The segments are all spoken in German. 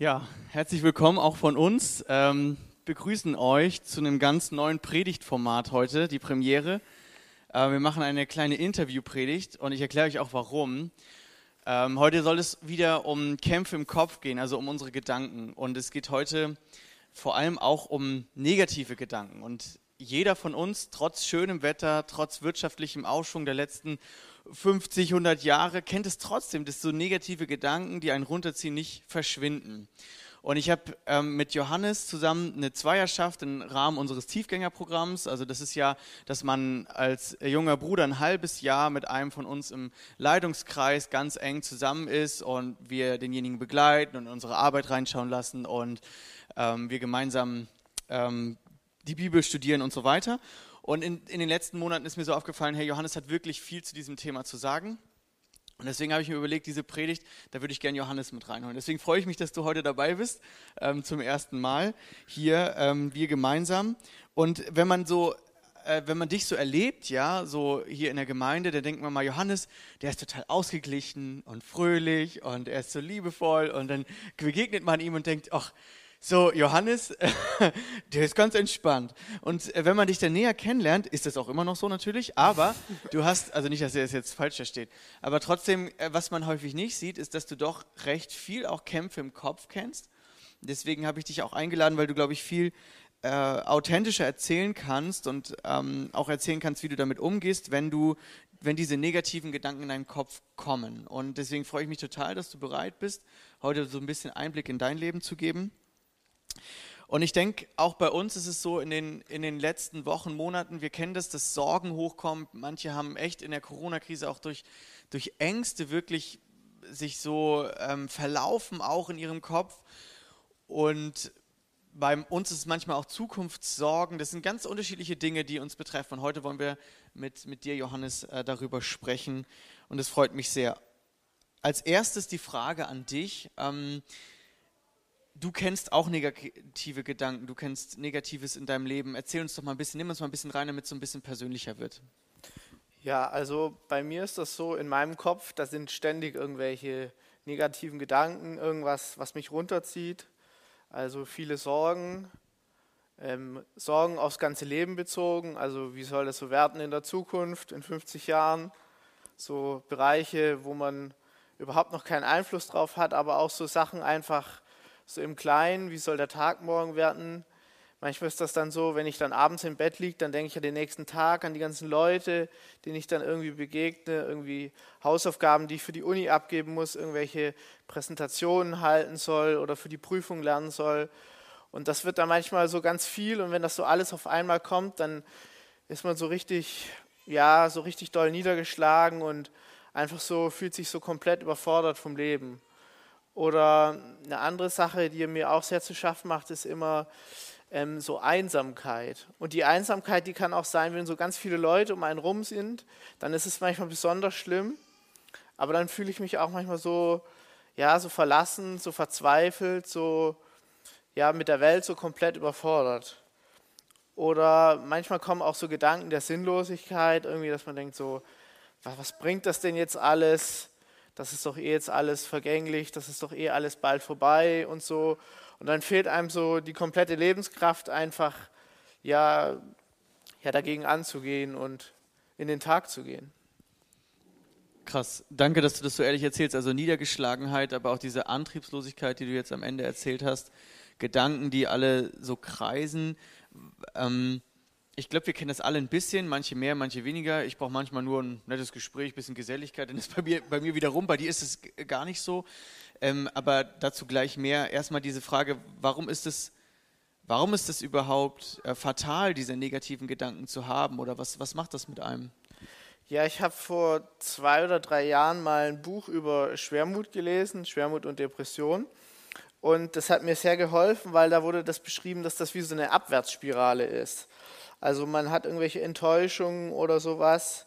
Ja, herzlich willkommen auch von uns. Ähm, begrüßen euch zu einem ganz neuen Predigtformat heute, die Premiere. Äh, wir machen eine kleine Interviewpredigt und ich erkläre euch auch warum. Ähm, heute soll es wieder um Kämpfe im Kopf gehen, also um unsere Gedanken. Und es geht heute vor allem auch um negative Gedanken. Und jeder von uns, trotz schönem Wetter, trotz wirtschaftlichem Aufschwung der letzten 50, 100 Jahre, kennt es trotzdem, dass so negative Gedanken, die einen runterziehen, nicht verschwinden. Und ich habe ähm, mit Johannes zusammen eine Zweierschaft im Rahmen unseres Tiefgängerprogramms. Also das ist ja, dass man als junger Bruder ein halbes Jahr mit einem von uns im Leitungskreis ganz eng zusammen ist und wir denjenigen begleiten und unsere Arbeit reinschauen lassen und ähm, wir gemeinsam ähm, die Bibel studieren und so weiter. Und in, in den letzten Monaten ist mir so aufgefallen, Herr Johannes hat wirklich viel zu diesem Thema zu sagen. Und deswegen habe ich mir überlegt, diese Predigt, da würde ich gerne Johannes mit reinholen. Deswegen freue ich mich, dass du heute dabei bist, ähm, zum ersten Mal hier, ähm, wir gemeinsam. Und wenn man so, äh, wenn man dich so erlebt, ja, so hier in der Gemeinde, dann denkt man mal, Johannes, der ist total ausgeglichen und fröhlich und er ist so liebevoll und dann begegnet man ihm und denkt, ach, so, Johannes, der ist ganz entspannt. Und äh, wenn man dich dann näher kennenlernt, ist das auch immer noch so natürlich, aber du hast, also nicht, dass er es jetzt falsch versteht, aber trotzdem, äh, was man häufig nicht sieht, ist, dass du doch recht viel auch Kämpfe im Kopf kennst. Deswegen habe ich dich auch eingeladen, weil du, glaube ich, viel äh, authentischer erzählen kannst und ähm, auch erzählen kannst, wie du damit umgehst, wenn du, wenn diese negativen Gedanken in deinen Kopf kommen. Und deswegen freue ich mich total, dass du bereit bist, heute so ein bisschen Einblick in dein Leben zu geben. Und ich denke, auch bei uns ist es so in den, in den letzten Wochen, Monaten, wir kennen das, dass Sorgen hochkommen. Manche haben echt in der Corona-Krise auch durch, durch Ängste wirklich sich so ähm, verlaufen, auch in ihrem Kopf. Und bei uns ist es manchmal auch Zukunftssorgen. Das sind ganz unterschiedliche Dinge, die uns betreffen. Und heute wollen wir mit, mit dir, Johannes, äh, darüber sprechen. Und es freut mich sehr. Als erstes die Frage an dich. Ähm, du kennst auch negative Gedanken, du kennst Negatives in deinem Leben. Erzähl uns doch mal ein bisschen, nimm uns mal ein bisschen rein, damit es so ein bisschen persönlicher wird. Ja, also bei mir ist das so, in meinem Kopf, da sind ständig irgendwelche negativen Gedanken, irgendwas, was mich runterzieht. Also viele Sorgen, ähm, Sorgen aufs ganze Leben bezogen. Also wie soll das so werden in der Zukunft, in 50 Jahren? So Bereiche, wo man überhaupt noch keinen Einfluss drauf hat, aber auch so Sachen einfach, so im Kleinen, wie soll der Tag morgen werden. Manchmal ist das dann so, wenn ich dann abends im Bett liege, dann denke ich an den nächsten Tag, an die ganzen Leute, denen ich dann irgendwie begegne, irgendwie Hausaufgaben, die ich für die Uni abgeben muss, irgendwelche Präsentationen halten soll oder für die Prüfung lernen soll. Und das wird dann manchmal so ganz viel und wenn das so alles auf einmal kommt, dann ist man so richtig, ja, so richtig doll niedergeschlagen und einfach so, fühlt sich so komplett überfordert vom Leben. Oder eine andere Sache, die mir auch sehr zu schaffen macht, ist immer ähm, so Einsamkeit. Und die Einsamkeit, die kann auch sein, wenn so ganz viele Leute um einen rum sind, dann ist es manchmal besonders schlimm. Aber dann fühle ich mich auch manchmal so, ja, so verlassen, so verzweifelt, so, ja, mit der Welt so komplett überfordert. Oder manchmal kommen auch so Gedanken der Sinnlosigkeit, irgendwie, dass man denkt so, was, was bringt das denn jetzt alles? Das ist doch eh jetzt alles vergänglich, das ist doch eh alles bald vorbei und so. Und dann fehlt einem so die komplette Lebenskraft einfach, ja, ja dagegen anzugehen und in den Tag zu gehen. Krass, danke, dass du das so ehrlich erzählst. Also Niedergeschlagenheit, aber auch diese Antriebslosigkeit, die du jetzt am Ende erzählt hast, Gedanken, die alle so kreisen. Ähm, ich glaube, wir kennen das alle ein bisschen, manche mehr, manche weniger. Ich brauche manchmal nur ein nettes Gespräch, ein bisschen Geselligkeit, dann ist bei mir, bei mir wieder rum. Bei dir ist es gar nicht so. Ähm, aber dazu gleich mehr. Erstmal diese Frage, warum ist es, warum ist es überhaupt äh, fatal, diese negativen Gedanken zu haben? Oder was, was macht das mit einem? Ja, ich habe vor zwei oder drei Jahren mal ein Buch über Schwermut gelesen, Schwermut und Depression. Und das hat mir sehr geholfen, weil da wurde das beschrieben, dass das wie so eine Abwärtsspirale ist. Also man hat irgendwelche Enttäuschungen oder sowas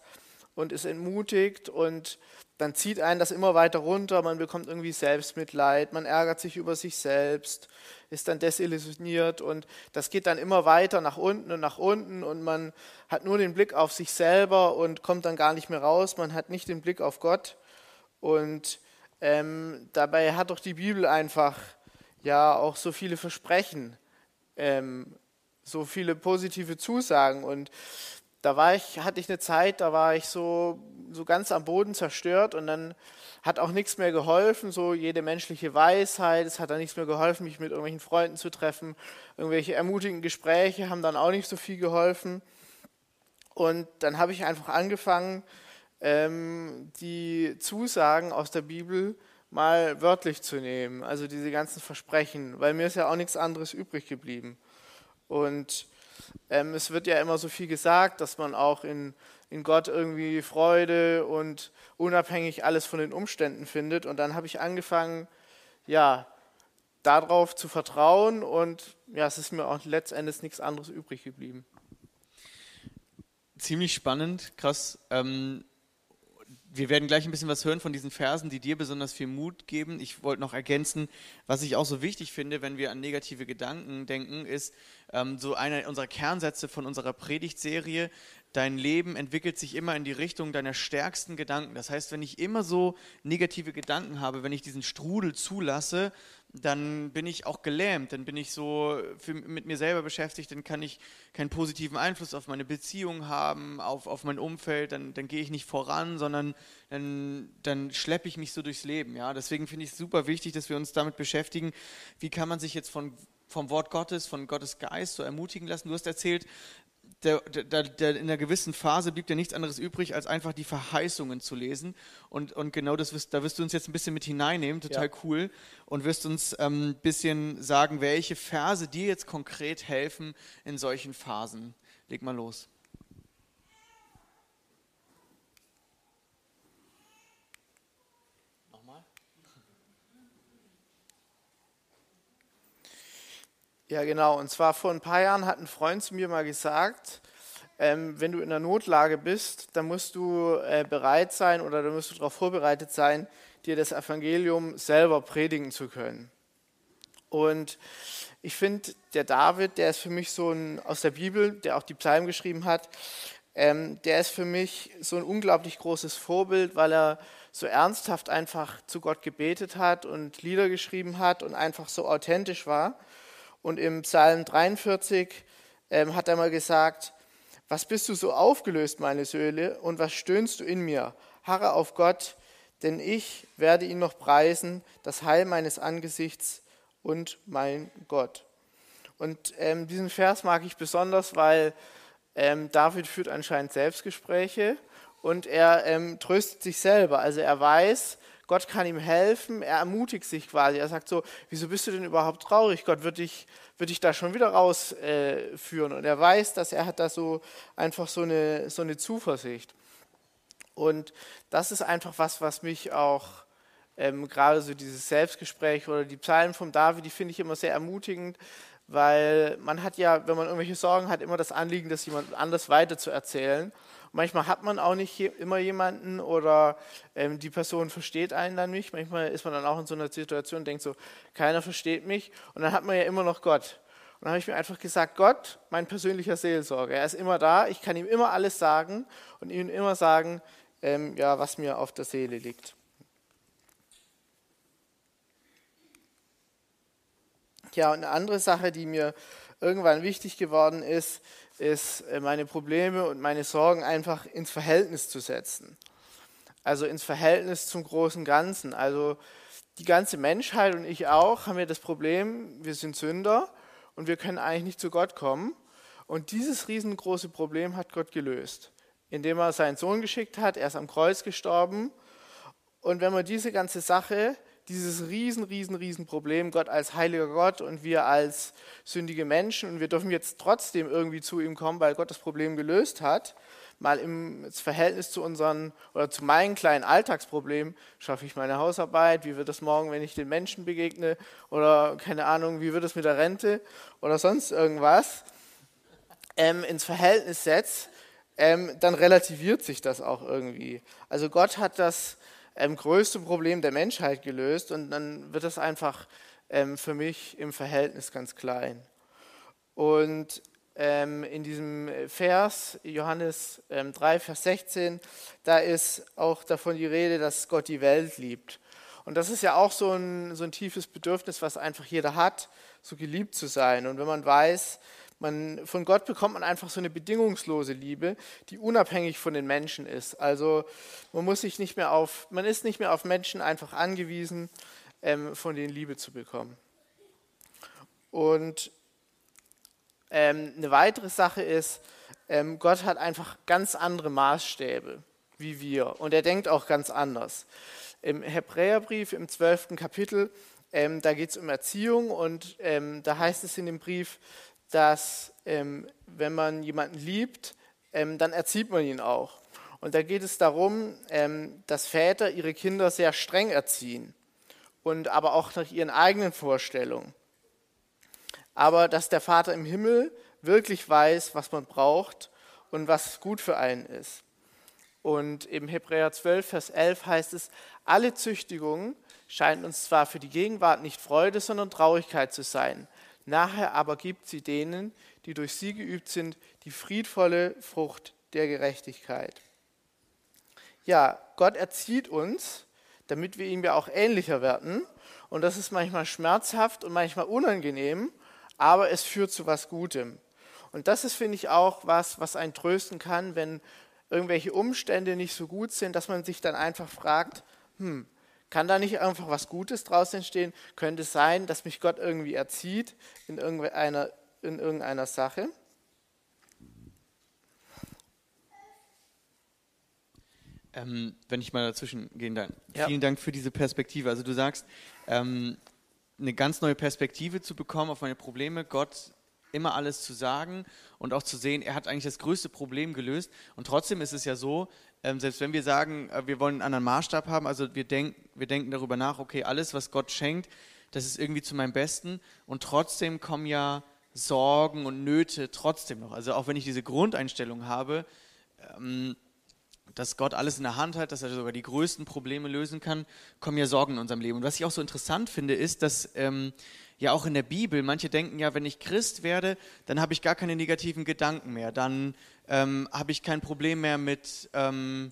und ist entmutigt und dann zieht einen das immer weiter runter, man bekommt irgendwie Selbstmitleid, man ärgert sich über sich selbst, ist dann desillusioniert und das geht dann immer weiter nach unten und nach unten und man hat nur den Blick auf sich selber und kommt dann gar nicht mehr raus, man hat nicht den Blick auf Gott und ähm, dabei hat doch die Bibel einfach ja auch so viele Versprechen, ähm, so viele positive Zusagen. Und da war ich, hatte ich eine Zeit, da war ich so, so ganz am Boden zerstört und dann hat auch nichts mehr geholfen, so jede menschliche Weisheit, es hat dann nichts mehr geholfen, mich mit irgendwelchen Freunden zu treffen, irgendwelche ermutigenden Gespräche haben dann auch nicht so viel geholfen. Und dann habe ich einfach angefangen, ähm, die Zusagen aus der Bibel mal wörtlich zu nehmen, also diese ganzen Versprechen, weil mir ist ja auch nichts anderes übrig geblieben. Und ähm, es wird ja immer so viel gesagt, dass man auch in, in Gott irgendwie Freude und unabhängig alles von den Umständen findet. Und dann habe ich angefangen, ja, darauf zu vertrauen und ja, es ist mir auch letztendlich nichts anderes übrig geblieben. Ziemlich spannend, krass. Ähm, wir werden gleich ein bisschen was hören von diesen Versen, die dir besonders viel Mut geben. Ich wollte noch ergänzen, was ich auch so wichtig finde, wenn wir an negative Gedanken denken, ist ähm, so einer unserer Kernsätze von unserer Predigtserie. Dein Leben entwickelt sich immer in die Richtung deiner stärksten Gedanken. Das heißt, wenn ich immer so negative Gedanken habe, wenn ich diesen Strudel zulasse, dann bin ich auch gelähmt, dann bin ich so für, mit mir selber beschäftigt, dann kann ich keinen positiven Einfluss auf meine Beziehung haben, auf, auf mein Umfeld, dann, dann gehe ich nicht voran, sondern dann, dann schleppe ich mich so durchs Leben. Ja? Deswegen finde ich es super wichtig, dass wir uns damit beschäftigen, wie kann man sich jetzt von, vom Wort Gottes, von Gottes Geist so ermutigen lassen. Du hast erzählt, der, der, der, in einer gewissen Phase blieb dir nichts anderes übrig, als einfach die Verheißungen zu lesen. Und, und genau das wirst, da wirst du uns jetzt ein bisschen mit hineinnehmen, total ja. cool. Und wirst uns ein ähm, bisschen sagen, welche Verse dir jetzt konkret helfen in solchen Phasen. Leg mal los. Ja, genau. Und zwar vor ein paar Jahren hat ein Freund zu mir mal gesagt, ähm, wenn du in der Notlage bist, dann musst du äh, bereit sein oder dann musst du darauf vorbereitet sein, dir das Evangelium selber predigen zu können. Und ich finde, der David, der ist für mich so ein, aus der Bibel, der auch die Psalmen geschrieben hat, ähm, der ist für mich so ein unglaublich großes Vorbild, weil er so ernsthaft einfach zu Gott gebetet hat und Lieder geschrieben hat und einfach so authentisch war. Und im Psalm 43 ähm, hat er mal gesagt, was bist du so aufgelöst, meine Söhle, und was stöhnst du in mir? Harre auf Gott, denn ich werde ihn noch preisen, das Heil meines Angesichts und mein Gott. Und ähm, diesen Vers mag ich besonders, weil ähm, David führt anscheinend Selbstgespräche und er ähm, tröstet sich selber. Also er weiß, Gott kann ihm helfen, er ermutigt sich quasi. Er sagt so, wieso bist du denn überhaupt traurig? Gott wird dich, wird dich da schon wieder rausführen. Äh, und er weiß, dass er hat da so einfach so eine, so eine Zuversicht. Und das ist einfach was, was mich auch ähm, gerade so dieses Selbstgespräch oder die Psalmen vom David, die finde ich immer sehr ermutigend, weil man hat ja, wenn man irgendwelche Sorgen hat, immer das Anliegen, das jemand anders weiter zu erzählen. Manchmal hat man auch nicht immer jemanden oder ähm, die Person versteht einen dann nicht. Manchmal ist man dann auch in so einer Situation und denkt so, keiner versteht mich. Und dann hat man ja immer noch Gott. Und dann habe ich mir einfach gesagt, Gott, mein persönlicher Seelsorger, er ist immer da, ich kann ihm immer alles sagen und ihm immer sagen, ähm, ja, was mir auf der Seele liegt. Ja, und eine andere Sache, die mir irgendwann wichtig geworden ist, ist, äh, meine Probleme und meine Sorgen einfach ins Verhältnis zu setzen. Also ins Verhältnis zum großen Ganzen. Also die ganze Menschheit und ich auch haben ja das Problem, wir sind Sünder und wir können eigentlich nicht zu Gott kommen. Und dieses riesengroße Problem hat Gott gelöst, indem er seinen Sohn geschickt hat, er ist am Kreuz gestorben. Und wenn man diese ganze Sache dieses riesen, riesen, riesen Problem, Gott als heiliger Gott und wir als sündige Menschen. Und wir dürfen jetzt trotzdem irgendwie zu ihm kommen, weil Gott das Problem gelöst hat, mal im Verhältnis zu unseren oder zu meinen kleinen Alltagsproblemen, schaffe ich meine Hausarbeit, wie wird es morgen, wenn ich den Menschen begegne? Oder keine Ahnung, wie wird es mit der Rente? Oder sonst irgendwas, ähm, ins Verhältnis setzt, ähm, dann relativiert sich das auch irgendwie. Also Gott hat das ähm, größte Problem der Menschheit gelöst und dann wird es einfach ähm, für mich im Verhältnis ganz klein. Und ähm, in diesem Vers, Johannes ähm, 3, Vers 16, da ist auch davon die Rede, dass Gott die Welt liebt. Und das ist ja auch so ein, so ein tiefes Bedürfnis, was einfach jeder hat, so geliebt zu sein. Und wenn man weiß, man, von Gott bekommt man einfach so eine bedingungslose Liebe, die unabhängig von den Menschen ist. Also man muss sich nicht mehr auf, man ist nicht mehr auf Menschen einfach angewiesen, ähm, von denen Liebe zu bekommen. Und ähm, eine weitere Sache ist, ähm, Gott hat einfach ganz andere Maßstäbe wie wir und er denkt auch ganz anders. Im Hebräerbrief im 12. Kapitel, ähm, da geht es um Erziehung und ähm, da heißt es in dem Brief, dass ähm, wenn man jemanden liebt, ähm, dann erzieht man ihn auch. Und da geht es darum, ähm, dass Väter ihre Kinder sehr streng erziehen und aber auch nach ihren eigenen Vorstellungen. Aber dass der Vater im Himmel wirklich weiß, was man braucht und was gut für einen ist. Und im Hebräer 12, Vers 11 heißt es, alle Züchtigung scheint uns zwar für die Gegenwart nicht Freude, sondern Traurigkeit zu sein. Nachher aber gibt sie denen, die durch sie geübt sind, die friedvolle Frucht der Gerechtigkeit. Ja, Gott erzieht uns, damit wir ihm ja auch ähnlicher werden. Und das ist manchmal schmerzhaft und manchmal unangenehm, aber es führt zu was Gutem. Und das ist, finde ich, auch was, was einen trösten kann, wenn irgendwelche Umstände nicht so gut sind, dass man sich dann einfach fragt, hm, kann da nicht einfach was Gutes draus entstehen? Könnte es sein, dass mich Gott irgendwie erzieht in irgendeiner, in irgendeiner Sache? Ähm, wenn ich mal dazwischen gehen darf. Ja. Vielen Dank für diese Perspektive. Also du sagst, ähm, eine ganz neue Perspektive zu bekommen auf meine Probleme. Gott immer alles zu sagen und auch zu sehen, er hat eigentlich das größte Problem gelöst. Und trotzdem ist es ja so, ähm, selbst wenn wir sagen, äh, wir wollen einen anderen Maßstab haben, also wir, denk, wir denken darüber nach, okay, alles, was Gott schenkt, das ist irgendwie zu meinem Besten. Und trotzdem kommen ja Sorgen und Nöte trotzdem noch. Also auch wenn ich diese Grundeinstellung habe, ähm, dass Gott alles in der Hand hat, dass er sogar die größten Probleme lösen kann, kommen ja Sorgen in unserem Leben. Und was ich auch so interessant finde, ist, dass ähm, ja auch in der Bibel, manche denken ja, wenn ich Christ werde, dann habe ich gar keine negativen Gedanken mehr, dann ähm, habe ich kein Problem mehr mit ähm,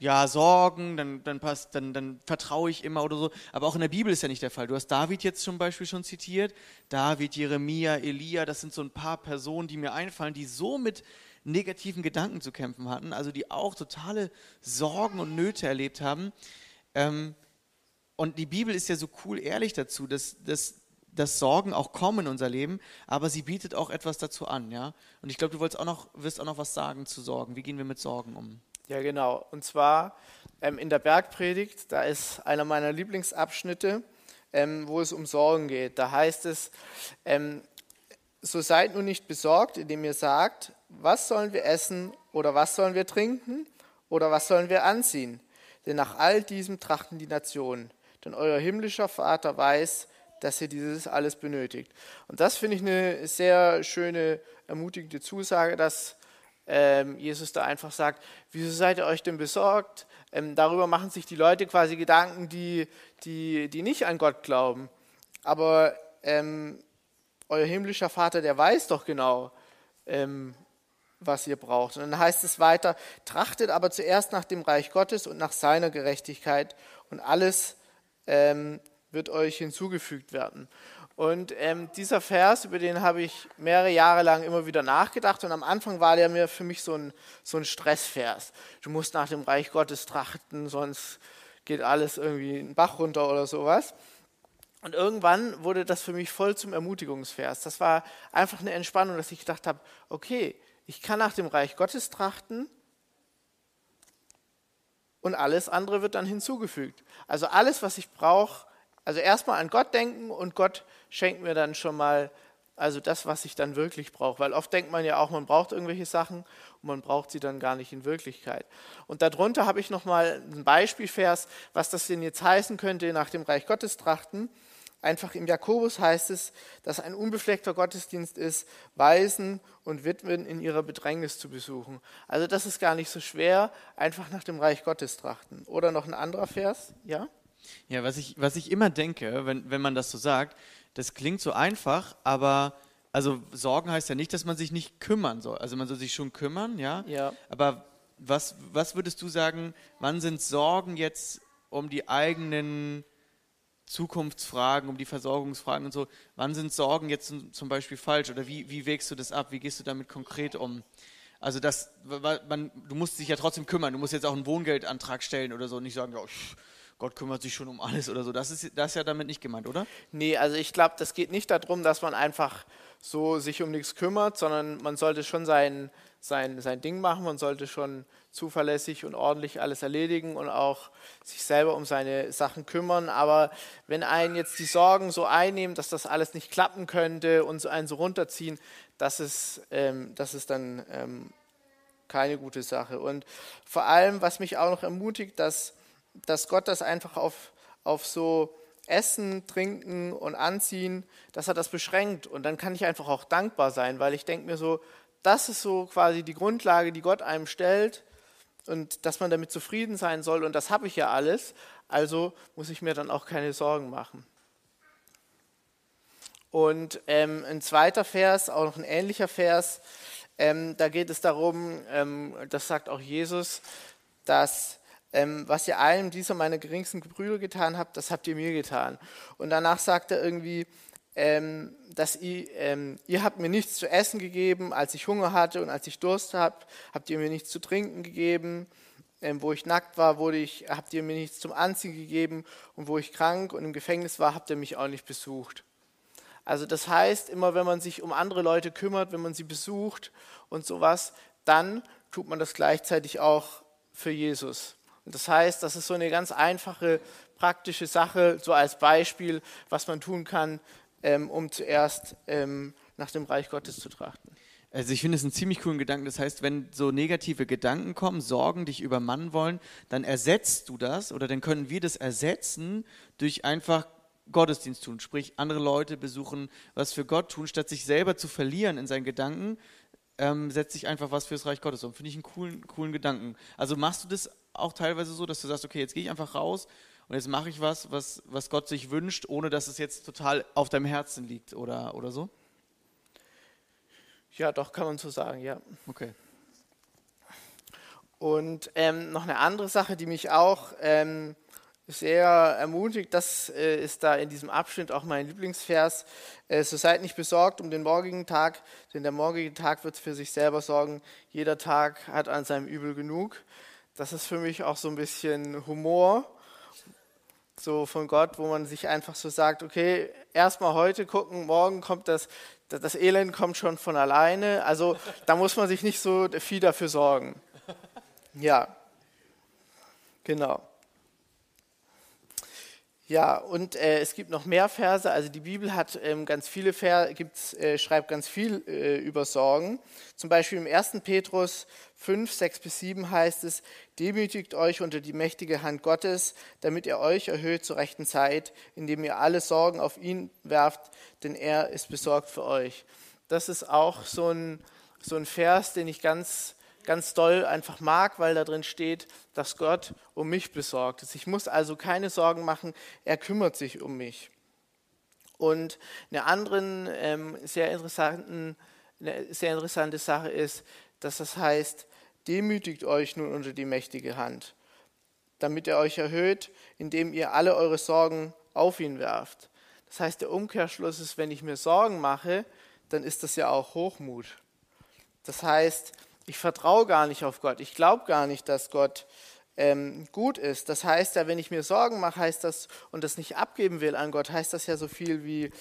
ja, Sorgen, dann, dann, passt, dann, dann vertraue ich immer oder so. Aber auch in der Bibel ist ja nicht der Fall. Du hast David jetzt zum Beispiel schon zitiert, David, Jeremia, Elia, das sind so ein paar Personen, die mir einfallen, die so mit negativen Gedanken zu kämpfen hatten, also die auch totale Sorgen und Nöte erlebt haben. Ähm, und die Bibel ist ja so cool ehrlich dazu, dass, dass, dass Sorgen auch kommen in unser Leben, aber sie bietet auch etwas dazu an, ja. Und ich glaube, du wolltest auch noch, wirst auch noch was sagen zu Sorgen. Wie gehen wir mit Sorgen um? Ja, genau. Und zwar ähm, in der Bergpredigt, da ist einer meiner Lieblingsabschnitte, ähm, wo es um Sorgen geht. Da heißt es, ähm, so seid nun nicht besorgt, indem ihr sagt, was sollen wir essen oder was sollen wir trinken oder was sollen wir anziehen? Denn nach all diesem trachten die Nationen. Denn euer himmlischer Vater weiß, dass ihr dieses alles benötigt. Und das finde ich eine sehr schöne, ermutigende Zusage, dass ähm, Jesus da einfach sagt, wieso seid ihr euch denn besorgt? Ähm, darüber machen sich die Leute quasi Gedanken, die, die, die nicht an Gott glauben. Aber ähm, euer himmlischer Vater, der weiß doch genau, ähm, was ihr braucht. Und dann heißt es weiter, trachtet aber zuerst nach dem Reich Gottes und nach seiner Gerechtigkeit und alles ähm, wird euch hinzugefügt werden. Und ähm, dieser Vers, über den habe ich mehrere Jahre lang immer wieder nachgedacht und am Anfang war der mir für mich so ein, so ein Stressvers. Du musst nach dem Reich Gottes trachten, sonst geht alles irgendwie einen Bach runter oder sowas. Und irgendwann wurde das für mich voll zum Ermutigungsvers. Das war einfach eine Entspannung, dass ich gedacht habe, okay, ich kann nach dem Reich Gottes trachten und alles andere wird dann hinzugefügt. Also alles, was ich brauche, also erstmal an Gott denken und Gott schenkt mir dann schon mal also das, was ich dann wirklich brauche. Weil oft denkt man ja auch, man braucht irgendwelche Sachen und man braucht sie dann gar nicht in Wirklichkeit. Und darunter habe ich nochmal ein Beispielvers, was das denn jetzt heißen könnte nach dem Reich Gottes trachten. Einfach im Jakobus heißt es, dass ein unbefleckter Gottesdienst ist, Waisen und Witwen in ihrer Bedrängnis zu besuchen. Also das ist gar nicht so schwer, einfach nach dem Reich Gottes trachten. Oder noch ein anderer Vers, ja? Ja, was ich, was ich immer denke, wenn, wenn man das so sagt, das klingt so einfach, aber also Sorgen heißt ja nicht, dass man sich nicht kümmern soll. Also man soll sich schon kümmern, ja. Ja. Aber was, was würdest du sagen, wann sind Sorgen jetzt um die eigenen Zukunftsfragen, um die Versorgungsfragen und so. Wann sind Sorgen jetzt zum Beispiel falsch oder wie, wie wägst du das ab? Wie gehst du damit konkret um? Also das, man, du musst dich ja trotzdem kümmern. Du musst jetzt auch einen Wohngeldantrag stellen oder so und nicht sagen, ja, Gott kümmert sich schon um alles oder so. Das ist, das ist ja damit nicht gemeint, oder? Nee, also ich glaube, das geht nicht darum, dass man einfach so sich um nichts kümmert, sondern man sollte schon sein, sein, sein Ding machen, man sollte schon zuverlässig und ordentlich alles erledigen und auch sich selber um seine Sachen kümmern. Aber wenn einen jetzt die Sorgen so einnehmen, dass das alles nicht klappen könnte und einen so runterziehen, das ist, ähm, das ist dann ähm, keine gute Sache. Und vor allem, was mich auch noch ermutigt, dass, dass Gott das einfach auf, auf so Essen, Trinken und Anziehen, dass er das beschränkt. Und dann kann ich einfach auch dankbar sein, weil ich denke mir so, das ist so quasi die Grundlage, die Gott einem stellt und dass man damit zufrieden sein soll. Und das habe ich ja alles, also muss ich mir dann auch keine Sorgen machen. Und ähm, ein zweiter Vers, auch noch ein ähnlicher Vers, ähm, da geht es darum, ähm, das sagt auch Jesus, dass ähm, was ihr allen dieser meiner geringsten Gebrüder getan habt, das habt ihr mir getan. Und danach sagt er irgendwie, ähm, dass ihr, ähm, ihr habt mir nichts zu essen gegeben, als ich Hunger hatte und als ich Durst habe, habt ihr mir nichts zu trinken gegeben. Ähm, wo ich nackt war, wurde ich, habt ihr mir nichts zum Anziehen gegeben. Und wo ich krank und im Gefängnis war, habt ihr mich auch nicht besucht. Also das heißt, immer wenn man sich um andere Leute kümmert, wenn man sie besucht und sowas, dann tut man das gleichzeitig auch für Jesus. Und das heißt, das ist so eine ganz einfache, praktische Sache, so als Beispiel, was man tun kann, ähm, um zuerst ähm, nach dem Reich Gottes zu trachten. Also ich finde es einen ziemlich coolen Gedanken. Das heißt, wenn so negative Gedanken kommen, Sorgen dich übermannen wollen, dann ersetzt du das oder dann können wir das ersetzen durch einfach Gottesdienst tun, sprich andere Leute besuchen, was für Gott tun, statt sich selber zu verlieren in seinen Gedanken, ähm, setzt sich einfach was fürs Reich Gottes um. Finde ich einen coolen, coolen Gedanken. Also machst du das auch teilweise so, dass du sagst, okay, jetzt gehe ich einfach raus und jetzt mache ich was, was, was Gott sich wünscht, ohne dass es jetzt total auf deinem Herzen liegt oder, oder so? Ja, doch, kann man so sagen, ja. Okay. Und ähm, noch eine andere Sache, die mich auch ähm, sehr ermutigt, das äh, ist da in diesem Abschnitt auch mein Lieblingsvers. Äh, so seid nicht besorgt um den morgigen Tag, denn der morgige Tag wird für sich selber sorgen. Jeder Tag hat an seinem Übel genug. Das ist für mich auch so ein bisschen Humor so von Gott, wo man sich einfach so sagt, okay, erstmal heute gucken, morgen kommt das, das Elend kommt schon von alleine. Also da muss man sich nicht so viel dafür sorgen. Ja, genau. Ja, und äh, es gibt noch mehr Verse. Also die Bibel hat ähm, ganz viele Verse, äh, schreibt ganz viel äh, über Sorgen. Zum Beispiel im 1. Petrus 5, 6 bis 7 heißt es, demütigt euch unter die mächtige Hand Gottes, damit er euch erhöht zur rechten Zeit, indem ihr alle Sorgen auf ihn werft, denn er ist besorgt für euch. Das ist auch so ein, so ein Vers, den ich ganz ganz doll einfach mag, weil da drin steht, dass Gott um mich besorgt ist. Ich muss also keine Sorgen machen, er kümmert sich um mich. Und eine andere ähm, sehr, sehr interessante Sache ist, dass das heißt, demütigt euch nun unter die mächtige Hand, damit er euch erhöht, indem ihr alle eure Sorgen auf ihn werft. Das heißt, der Umkehrschluss ist, wenn ich mir Sorgen mache, dann ist das ja auch Hochmut. Das heißt, ich vertraue gar nicht auf Gott. Ich glaube gar nicht, dass Gott ähm, gut ist. Das heißt ja, wenn ich mir Sorgen mache, heißt das und das nicht abgeben will an Gott, heißt das ja so viel wie,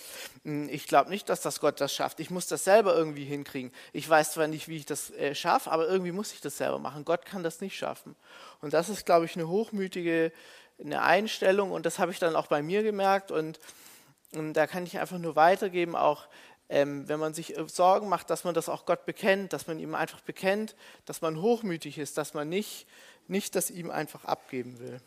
hm, ich glaube nicht, dass das Gott das schafft. Ich muss das selber irgendwie hinkriegen. Ich weiß zwar nicht, wie ich das äh, schaffe, aber irgendwie muss ich das selber machen. Gott kann das nicht schaffen. Und das ist, glaube ich, eine hochmütige eine Einstellung und das habe ich dann auch bei mir gemerkt und, und da kann ich einfach nur weitergeben, auch ähm, wenn man sich äh, Sorgen macht, dass man das auch Gott bekennt, dass man ihm einfach bekennt, dass man hochmütig ist, dass man nicht, nicht das ihm einfach abgeben will.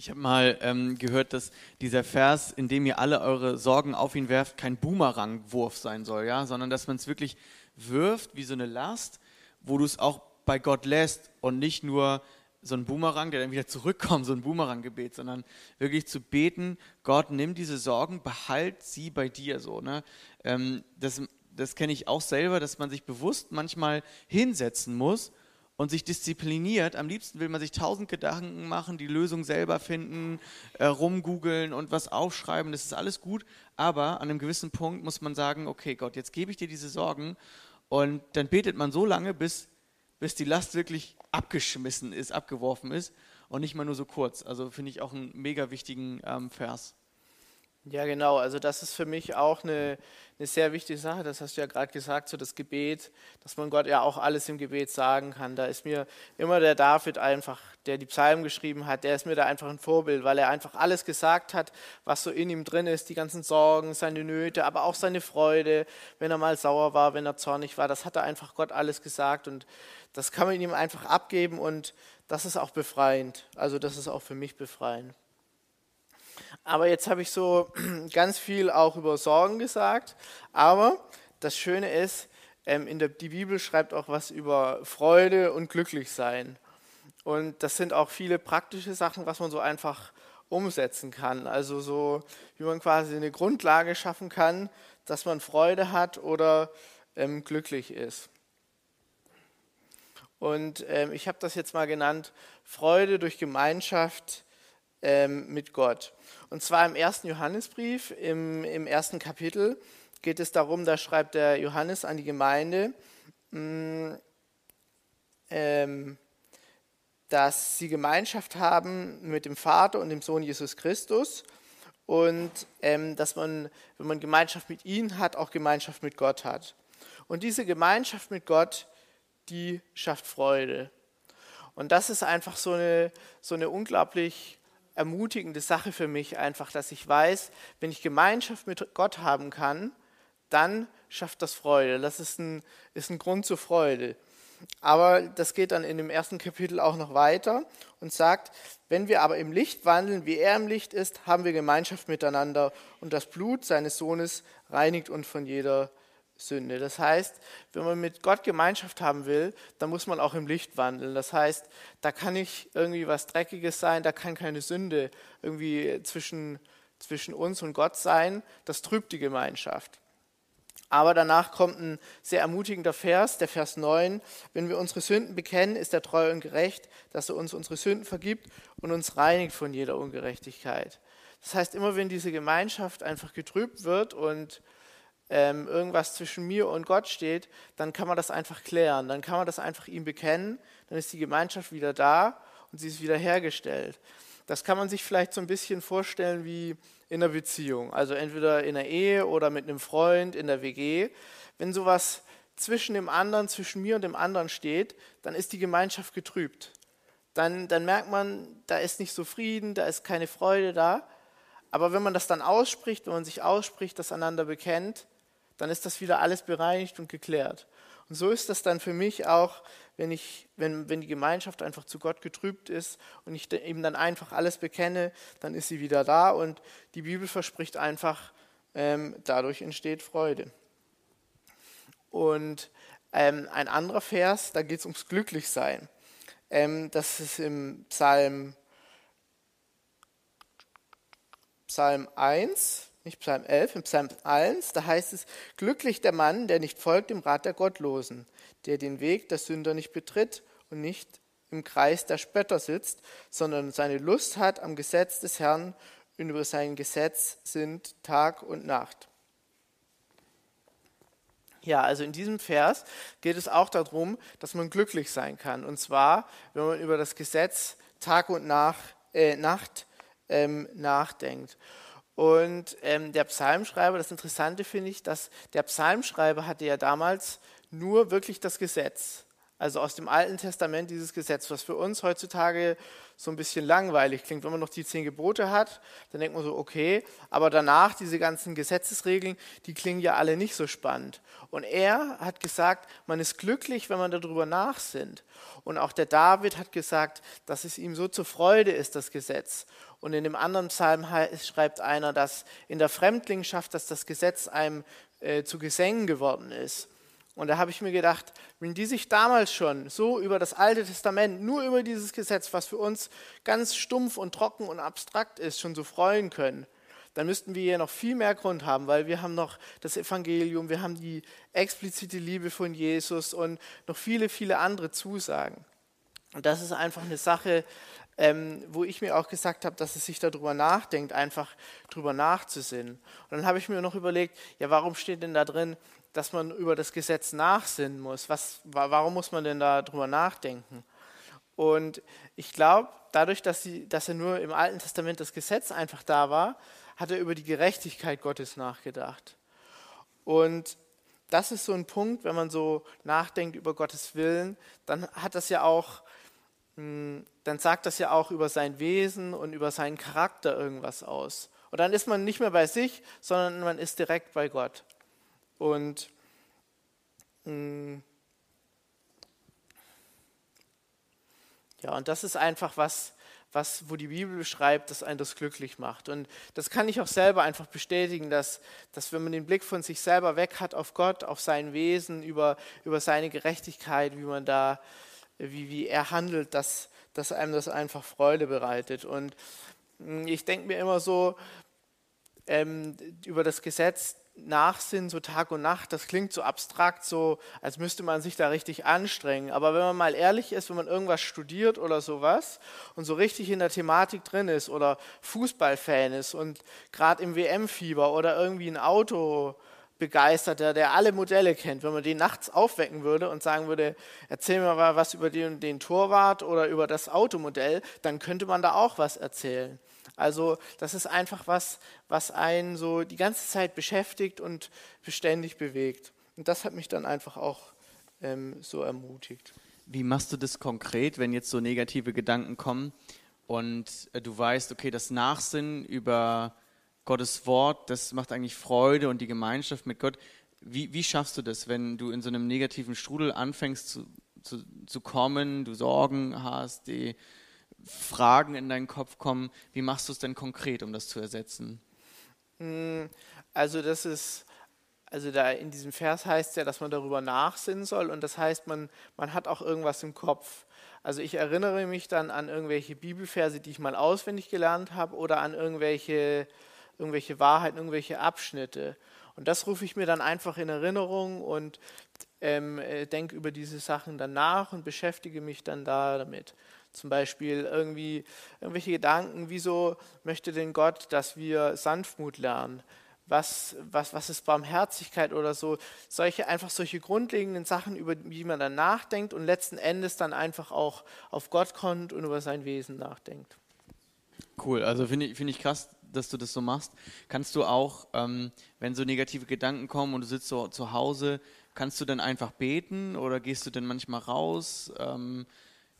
Ich habe mal ähm, gehört, dass dieser Vers, in dem ihr alle eure Sorgen auf ihn werft, kein Boomerangwurf sein soll, ja, sondern dass man es wirklich wirft wie so eine Last, wo du es auch bei Gott lässt und nicht nur so ein Boomerang, der dann wieder zurückkommt, so ein Boomerang-Gebet, sondern wirklich zu beten, Gott, nimm diese Sorgen, behalt sie bei dir so. Ne? Ähm, das das kenne ich auch selber, dass man sich bewusst manchmal hinsetzen muss und sich diszipliniert. Am liebsten will man sich tausend Gedanken machen, die Lösung selber finden, äh, rumgoogeln und was aufschreiben. Das ist alles gut, aber an einem gewissen Punkt muss man sagen, okay Gott, jetzt gebe ich dir diese Sorgen und dann betet man so lange, bis, bis die Last wirklich abgeschmissen ist, abgeworfen ist und nicht mal nur so kurz. Also finde ich auch einen mega wichtigen ähm, Vers. Ja, genau. Also das ist für mich auch eine, eine sehr wichtige Sache. Das hast du ja gerade gesagt, so das Gebet, dass man Gott ja auch alles im Gebet sagen kann. Da ist mir immer der David einfach, der die Psalmen geschrieben hat, der ist mir da einfach ein Vorbild, weil er einfach alles gesagt hat, was so in ihm drin ist, die ganzen Sorgen, seine Nöte, aber auch seine Freude, wenn er mal sauer war, wenn er zornig war. Das hat er einfach Gott alles gesagt und das kann man ihm einfach abgeben und das ist auch befreiend. Also das ist auch für mich befreiend. Aber jetzt habe ich so ganz viel auch über Sorgen gesagt. Aber das Schöne ist, ähm, in der, die Bibel schreibt auch was über Freude und Glücklichsein. Und das sind auch viele praktische Sachen, was man so einfach umsetzen kann. Also so, wie man quasi eine Grundlage schaffen kann, dass man Freude hat oder ähm, glücklich ist. Und ähm, ich habe das jetzt mal genannt, Freude durch Gemeinschaft ähm, mit Gott. Und zwar im ersten Johannesbrief, im, im ersten Kapitel, geht es darum, da schreibt der Johannes an die Gemeinde, mh, mm, ähm, dass sie Gemeinschaft haben mit dem Vater und dem Sohn Jesus Christus und ähm, dass man, wenn man Gemeinschaft mit ihm hat, auch Gemeinschaft mit Gott hat. Und diese Gemeinschaft mit Gott, die schafft Freude. Und das ist einfach so eine, so eine unglaublich ermutigende Sache für mich einfach, dass ich weiß, wenn ich Gemeinschaft mit Gott haben kann, dann schafft das Freude. Das ist ein, ist ein Grund zur Freude. Aber das geht dann in dem ersten Kapitel auch noch weiter und sagt, wenn wir aber im Licht wandeln, wie er im Licht ist, haben wir Gemeinschaft miteinander und das Blut seines Sohnes reinigt uns von jeder Sünde. Das heißt, wenn man mit Gott Gemeinschaft haben will, dann muss man auch im Licht wandeln. Das heißt, da kann nicht irgendwie was Dreckiges sein, da kann keine Sünde irgendwie zwischen, zwischen uns und Gott sein. Das trübt die Gemeinschaft. Aber danach kommt ein sehr ermutigender Vers, der Vers 9. Wenn wir unsere Sünden bekennen, ist er treu und gerecht, dass er uns unsere Sünden vergibt und uns reinigt von jeder Ungerechtigkeit. Das heißt, immer wenn diese Gemeinschaft einfach getrübt wird und ähm, irgendwas zwischen mir und Gott steht, dann kann man das einfach klären. Dann kann man das einfach ihm bekennen. Dann ist die Gemeinschaft wieder da und sie ist wieder hergestellt. Das kann man sich vielleicht so ein bisschen vorstellen wie in einer Beziehung. Also entweder in der Ehe oder mit einem Freund, in der WG. Wenn sowas zwischen dem anderen, zwischen mir und dem anderen steht, dann ist die Gemeinschaft getrübt. Dann, dann merkt man, da ist nicht so Frieden, da ist keine Freude da. Aber wenn man das dann ausspricht, wenn man sich ausspricht, das einander bekennt, dann ist das wieder alles bereinigt und geklärt. Und so ist das dann für mich auch, wenn, ich, wenn, wenn die Gemeinschaft einfach zu Gott getrübt ist und ich ihm dann einfach alles bekenne, dann ist sie wieder da und die Bibel verspricht einfach, ähm, dadurch entsteht Freude. Und ähm, ein anderer Vers, da geht es ums Glücklichsein. Ähm, das ist im Psalm, Psalm 1, nicht Psalm 11, im Psalm 1, da heißt es, glücklich der Mann, der nicht folgt dem Rat der Gottlosen, der den Weg der Sünder nicht betritt und nicht im Kreis der Spötter sitzt, sondern seine Lust hat am Gesetz des Herrn und über sein Gesetz sind Tag und Nacht. Ja, also in diesem Vers geht es auch darum, dass man glücklich sein kann. Und zwar, wenn man über das Gesetz Tag und Nach, äh, Nacht ähm, nachdenkt. Und ähm, der Psalmschreiber, das Interessante finde ich, dass der Psalmschreiber hatte ja damals nur wirklich das Gesetz. Also aus dem Alten Testament dieses Gesetz, was für uns heutzutage so ein bisschen langweilig klingt. Wenn man noch die zehn Gebote hat, dann denkt man so, okay, aber danach diese ganzen Gesetzesregeln, die klingen ja alle nicht so spannend. Und er hat gesagt, man ist glücklich, wenn man darüber nachsinnt. Und auch der David hat gesagt, dass es ihm so zur Freude ist, das Gesetz. Und in dem anderen Psalm schreibt einer, dass in der Fremdlingschaft, dass das Gesetz einem äh, zu Gesängen geworden ist. Und da habe ich mir gedacht, wenn die sich damals schon so über das Alte Testament, nur über dieses Gesetz, was für uns ganz stumpf und trocken und abstrakt ist, schon so freuen können, dann müssten wir ja noch viel mehr Grund haben, weil wir haben noch das Evangelium, wir haben die explizite Liebe von Jesus und noch viele, viele andere Zusagen. Und das ist einfach eine Sache, ähm, wo ich mir auch gesagt habe, dass es sich darüber nachdenkt, einfach darüber nachzusinnen. Und dann habe ich mir noch überlegt, ja, warum steht denn da drin, dass man über das Gesetz nachsinnen muss? Was, warum muss man denn da darüber nachdenken? Und ich glaube, dadurch, dass, sie, dass er nur im Alten Testament das Gesetz einfach da war, hat er über die Gerechtigkeit Gottes nachgedacht. Und das ist so ein Punkt, wenn man so nachdenkt über Gottes Willen, dann hat das ja auch hm, dann sagt das ja auch über sein Wesen und über seinen Charakter irgendwas aus. Und dann ist man nicht mehr bei sich, sondern man ist direkt bei Gott. Und hm, ja, und das ist einfach was, was, wo die Bibel beschreibt, dass einen das glücklich macht. Und das kann ich auch selber einfach bestätigen, dass, dass wenn man den Blick von sich selber weg hat auf Gott, auf sein Wesen, über, über seine Gerechtigkeit, wie man da wie, wie er handelt, dass, dass einem das einfach Freude bereitet. Und hm, ich denke mir immer so, ähm, über das Gesetz Nachsinn, so Tag und Nacht, das klingt so abstrakt, so als müsste man sich da richtig anstrengen. Aber wenn man mal ehrlich ist, wenn man irgendwas studiert oder sowas und so richtig in der Thematik drin ist oder Fußballfan ist und gerade im WM-Fieber oder irgendwie ein Auto Begeisterter, der alle Modelle kennt, wenn man den nachts aufwecken würde und sagen würde, erzähl mir mal was über den, den Torwart oder über das Automodell, dann könnte man da auch was erzählen. Also das ist einfach was, was einen so die ganze Zeit beschäftigt und beständig bewegt. Und das hat mich dann einfach auch ähm, so ermutigt. Wie machst du das konkret, wenn jetzt so negative Gedanken kommen und äh, du weißt, okay, das Nachsinnen über Gottes Wort, das macht eigentlich Freude und die Gemeinschaft mit Gott. Wie, wie schaffst du das, wenn du in so einem negativen Strudel anfängst zu, zu, zu kommen, du Sorgen hast, die Fragen in deinen Kopf kommen? Wie machst du es denn konkret, um das zu ersetzen? Hm, also das ist, also da in diesem Vers heißt ja, dass man darüber nachsinnen soll und das heißt, man, man hat auch irgendwas im Kopf. Also ich erinnere mich dann an irgendwelche Bibelverse, die ich mal auswendig gelernt habe oder an irgendwelche irgendwelche Wahrheiten, irgendwelche Abschnitte. Und das rufe ich mir dann einfach in Erinnerung und ähm, äh, denke über diese Sachen dann nach und beschäftige mich dann da damit. Zum Beispiel irgendwie irgendwelche Gedanken, wieso möchte denn Gott, dass wir Sanftmut lernen? Was, was, was ist Barmherzigkeit oder so? Solche, einfach solche grundlegenden Sachen, über die man dann nachdenkt und letzten Endes dann einfach auch auf Gott kommt und über sein Wesen nachdenkt. Cool, also finde ich, find ich krass, dass du das so machst. Kannst du auch, ähm, wenn so negative Gedanken kommen und du sitzt so zu Hause, kannst du dann einfach beten oder gehst du dann manchmal raus? Ähm,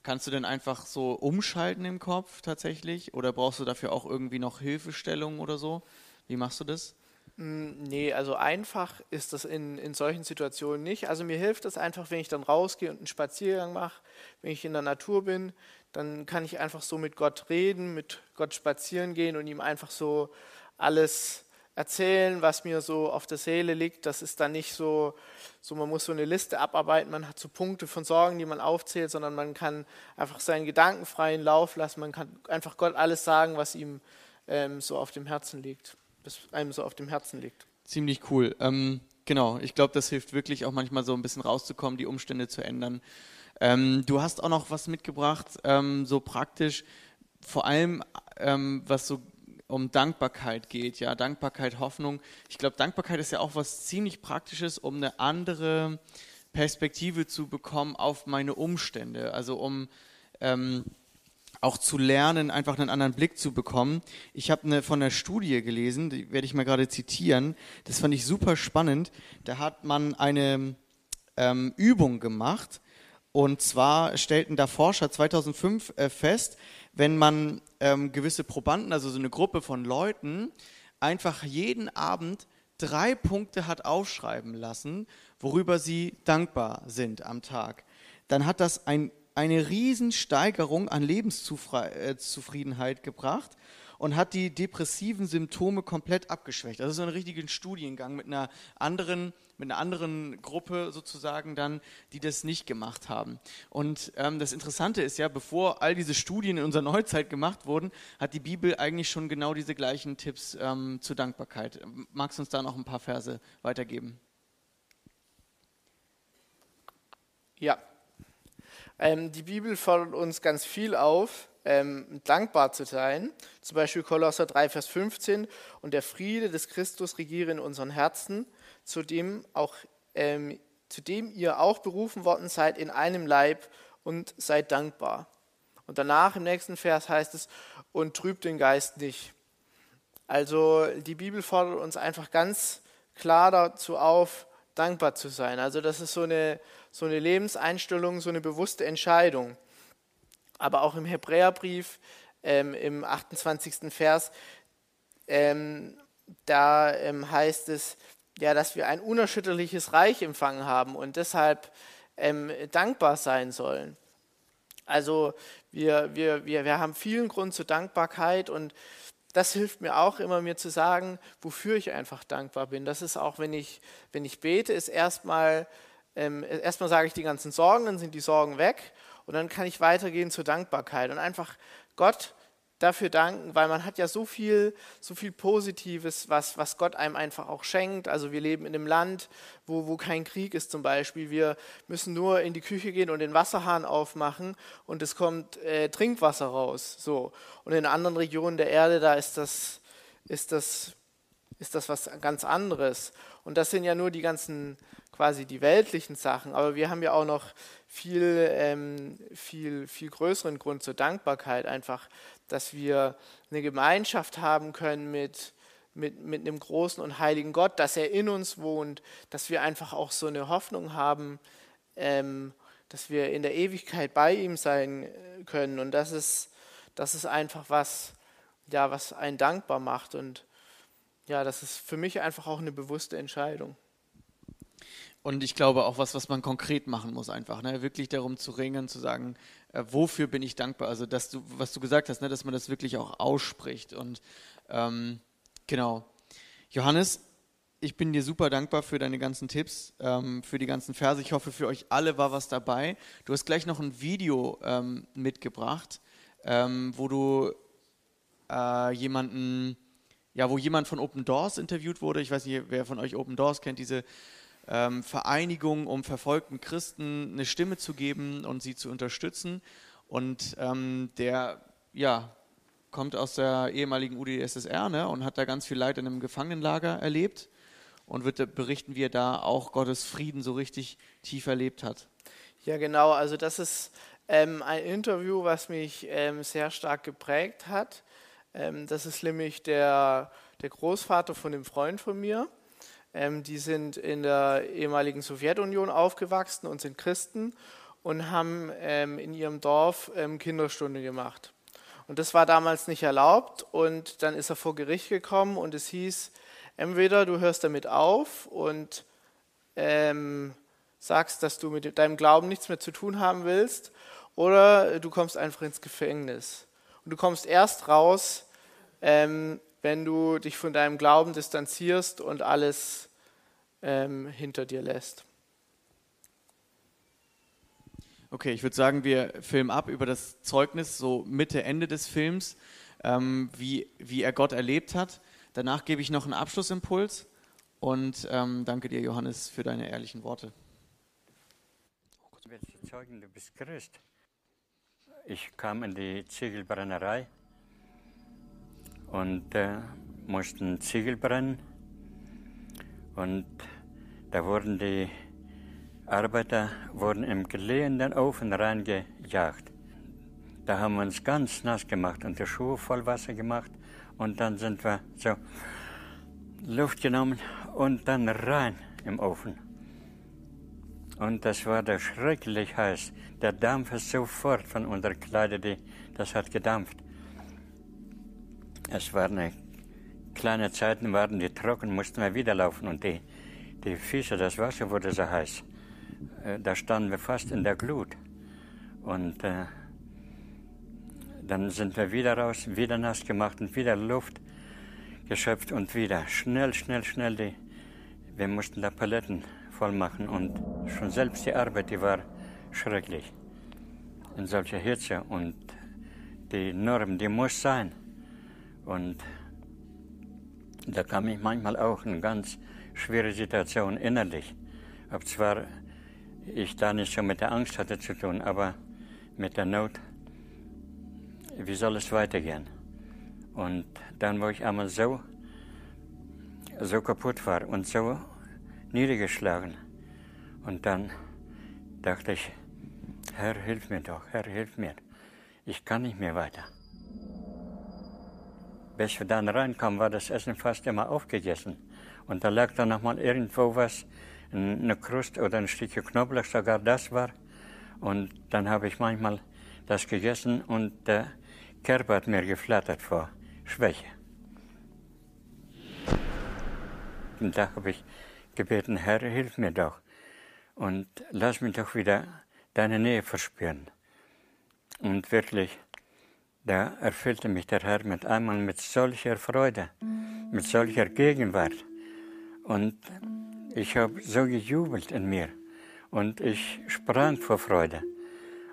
kannst du dann einfach so umschalten im Kopf tatsächlich oder brauchst du dafür auch irgendwie noch Hilfestellung oder so? Wie machst du das? Mm, nee, also einfach ist das in, in solchen Situationen nicht. Also mir hilft es einfach, wenn ich dann rausgehe und einen Spaziergang mache, wenn ich in der Natur bin, dann kann ich einfach so mit Gott reden, mit Gott spazieren gehen und ihm einfach so alles erzählen, was mir so auf der Seele liegt. Das ist dann nicht so, so man muss so eine Liste abarbeiten, man hat so Punkte von Sorgen, die man aufzählt, sondern man kann einfach seinen Gedanken freien Lauf lassen, man kann einfach Gott alles sagen, was ihm ähm, so auf dem Herzen liegt, was einem so auf dem Herzen liegt. Ziemlich cool. Ähm, genau, ich glaube, das hilft wirklich auch manchmal so ein bisschen rauszukommen, die Umstände zu ändern. Ähm, du hast auch noch was mitgebracht, ähm, so praktisch, vor allem ähm, was so um Dankbarkeit geht, ja, Dankbarkeit, Hoffnung. Ich glaube, Dankbarkeit ist ja auch was ziemlich Praktisches, um eine andere Perspektive zu bekommen auf meine Umstände. Also um ähm, auch zu lernen, einfach einen anderen Blick zu bekommen. Ich habe eine, von einer Studie gelesen, die werde ich mal gerade zitieren. Das fand ich super spannend. Da hat man eine ähm, Übung gemacht und zwar stellten da Forscher 2005 äh, fest, wenn man ähm, gewisse Probanden, also so eine Gruppe von Leuten, einfach jeden Abend drei Punkte hat aufschreiben lassen, worüber sie dankbar sind am Tag, dann hat das ein, eine Riesensteigerung an Lebenszufriedenheit gebracht und hat die depressiven Symptome komplett abgeschwächt. Das ist so ein richtiger Studiengang mit einer anderen mit einer anderen Gruppe sozusagen dann, die das nicht gemacht haben. Und ähm, das Interessante ist ja, bevor all diese Studien in unserer Neuzeit gemacht wurden, hat die Bibel eigentlich schon genau diese gleichen Tipps ähm, zur Dankbarkeit. Magst du uns da noch ein paar Verse weitergeben? Ja, ähm, die Bibel fordert uns ganz viel auf, ähm, dankbar zu sein. Zum Beispiel Kolosser 3, Vers 15. Und der Friede des Christus regiere in unseren Herzen, zu dem, auch, ähm, zu dem ihr auch berufen worden seid in einem Leib und seid dankbar. Und danach im nächsten Vers heißt es, und trübt den Geist nicht. Also die Bibel fordert uns einfach ganz klar dazu auf, dankbar zu sein. Also das ist so eine, so eine Lebenseinstellung, so eine bewusste Entscheidung. Aber auch im Hebräerbrief, ähm, im 28. Vers, ähm, da ähm, heißt es, ja, dass wir ein unerschütterliches Reich empfangen haben und deshalb ähm, dankbar sein sollen. Also wir, wir, wir, wir haben vielen Grund zur Dankbarkeit und das hilft mir auch immer, mir zu sagen, wofür ich einfach dankbar bin. Das ist auch, wenn ich, wenn ich bete, ist erstmal, ähm, erstmal sage ich die ganzen Sorgen, dann sind die Sorgen weg und dann kann ich weitergehen zur Dankbarkeit und einfach Gott dafür danken, weil man hat ja so viel, so viel Positives, was, was Gott einem einfach auch schenkt. Also wir leben in einem Land, wo, wo kein Krieg ist zum Beispiel. Wir müssen nur in die Küche gehen und den Wasserhahn aufmachen und es kommt äh, Trinkwasser raus. So. Und in anderen Regionen der Erde, da ist das, ist das, ist das was ganz anderes. Und das sind ja nur die ganzen quasi die weltlichen Sachen, aber wir haben ja auch noch viel, ähm, viel, viel größeren Grund zur Dankbarkeit, einfach, dass wir eine Gemeinschaft haben können mit, mit, mit einem großen und heiligen Gott, dass er in uns wohnt, dass wir einfach auch so eine Hoffnung haben, ähm, dass wir in der Ewigkeit bei ihm sein äh, können. Und das ist, das ist einfach was, ja, was einen dankbar macht. Und ja, das ist für mich einfach auch eine bewusste Entscheidung. Und ich glaube auch was, was man konkret machen muss, einfach, ne? wirklich darum zu ringen, zu sagen, äh, wofür bin ich dankbar? Also, dass du, was du gesagt hast, ne? dass man das wirklich auch ausspricht. Und ähm, genau. Johannes, ich bin dir super dankbar für deine ganzen Tipps, ähm, für die ganzen Verse. Ich hoffe, für euch alle war was dabei. Du hast gleich noch ein Video ähm, mitgebracht, ähm, wo du äh, jemanden, ja, wo jemand von Open Doors interviewt wurde. Ich weiß nicht, wer von euch Open Doors kennt, diese ähm, Vereinigung, um verfolgten Christen eine Stimme zu geben und sie zu unterstützen. Und ähm, der, ja, kommt aus der ehemaligen UdSSR ne, und hat da ganz viel Leid in einem Gefangenenlager erlebt und wird berichten, wie er da auch Gottes Frieden so richtig tief erlebt hat. Ja, genau. Also das ist ähm, ein Interview, was mich ähm, sehr stark geprägt hat. Ähm, das ist nämlich der, der Großvater von dem Freund von mir. Ähm, die sind in der ehemaligen Sowjetunion aufgewachsen und sind Christen und haben ähm, in ihrem Dorf ähm, Kinderstunde gemacht. Und das war damals nicht erlaubt und dann ist er vor Gericht gekommen und es hieß, entweder du hörst damit auf und ähm, sagst, dass du mit deinem Glauben nichts mehr zu tun haben willst, oder du kommst einfach ins Gefängnis. Und du kommst erst raus, ähm, wenn du dich von deinem Glauben distanzierst und alles ähm, hinter dir lässt. Okay, ich würde sagen, wir filmen ab über das Zeugnis, so Mitte, Ende des Films, ähm, wie, wie er Gott erlebt hat. Danach gebe ich noch einen Abschlussimpuls und ähm, danke dir, Johannes, für deine ehrlichen Worte. Zeugen, du bist grüßt. Ich kam in die Ziegelbrennerei und äh, mussten Ziegel brennen. Und da wurden die Arbeiter wurden im gelähenden Ofen reingejagt. Da haben wir uns ganz nass gemacht und die Schuhe voll Wasser gemacht. Und dann sind wir so Luft genommen und dann rein im Ofen. Und das war da schrecklich heiß. Der Dampf ist sofort von unseren Kleidern, die, das hat gedampft. Es waren kleine Zeiten, waren die trocken, mussten wir wieder laufen und die, die Füße, das Wasser wurde so heiß. Äh, da standen wir fast in der Glut. Und äh, dann sind wir wieder raus, wieder nass gemacht und wieder Luft geschöpft und wieder schnell, schnell, schnell die. Wir mussten da Paletten voll machen und schon selbst die Arbeit, die war schrecklich. In solcher Hitze und die Norm, die muss sein. Und da kam ich manchmal auch in ganz schwere Situation innerlich. Ob zwar ich da nicht so mit der Angst hatte zu tun, aber mit der Not, wie soll es weitergehen? Und dann, wo ich einmal so, so kaputt war und so niedergeschlagen, und dann dachte ich, Herr, hilf mir doch, Herr, hilf mir. Ich kann nicht mehr weiter. Bis wir dann reinkamen, war das Essen fast immer aufgegessen. Und da lag dann nochmal irgendwo was, eine Krust oder ein Stückchen Knoblauch, sogar das war. Und dann habe ich manchmal das gegessen und der Körper hat mir geflattert vor Schwäche. Und da habe ich gebeten, Herr, hilf mir doch und lass mich doch wieder deine Nähe verspüren. Und wirklich, da erfüllte mich der Herr mit einmal mit solcher Freude, mit solcher Gegenwart. Und ich habe so gejubelt in mir und ich sprang vor Freude.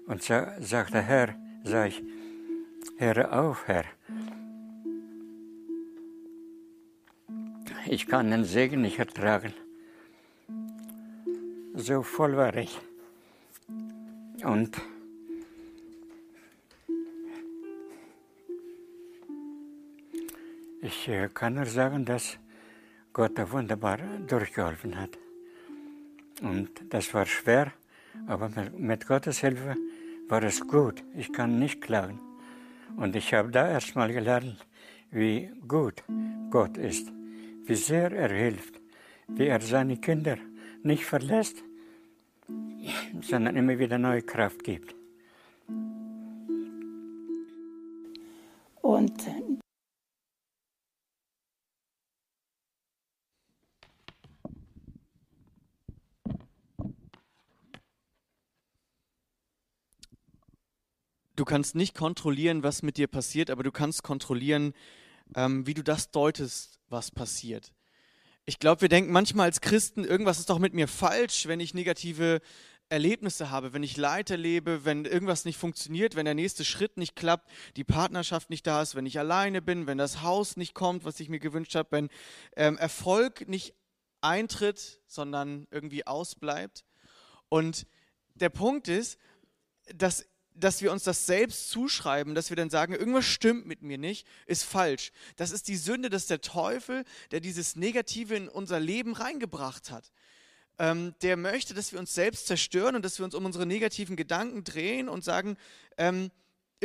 Und so sagte Herr, sag ich, höre auf, Herr. Ich kann den Segen nicht ertragen. So voll war ich. Und ich äh, kann nur sagen, dass Gott da wunderbar durchgeholfen hat. Und das war schwer, aber mit Gottes Hilfe war es gut. Ich kann nicht klagen. Und ich habe da erstmal gelernt, wie gut Gott ist, wie sehr er hilft, wie er seine Kinder nicht verlässt, sondern immer wieder neue Kraft gibt. Und du kannst nicht kontrollieren, was mit dir passiert, aber du kannst kontrollieren, ähm, wie du das deutest, was passiert. Ich glaube, wir denken manchmal als Christen, irgendwas ist doch mit mir falsch, wenn ich negative Erlebnisse habe, wenn ich Leid erlebe, wenn irgendwas nicht funktioniert, wenn der nächste Schritt nicht klappt, die Partnerschaft nicht da ist, wenn ich alleine bin, wenn das Haus nicht kommt, was ich mir gewünscht habe, wenn ähm, Erfolg nicht eintritt, sondern irgendwie ausbleibt. Und der Punkt ist, dass dass wir uns das selbst zuschreiben, dass wir dann sagen, irgendwas stimmt mit mir nicht, ist falsch. Das ist die Sünde, das ist der Teufel, der dieses Negative in unser Leben reingebracht hat. Ähm, der möchte, dass wir uns selbst zerstören und dass wir uns um unsere negativen Gedanken drehen und sagen, ähm,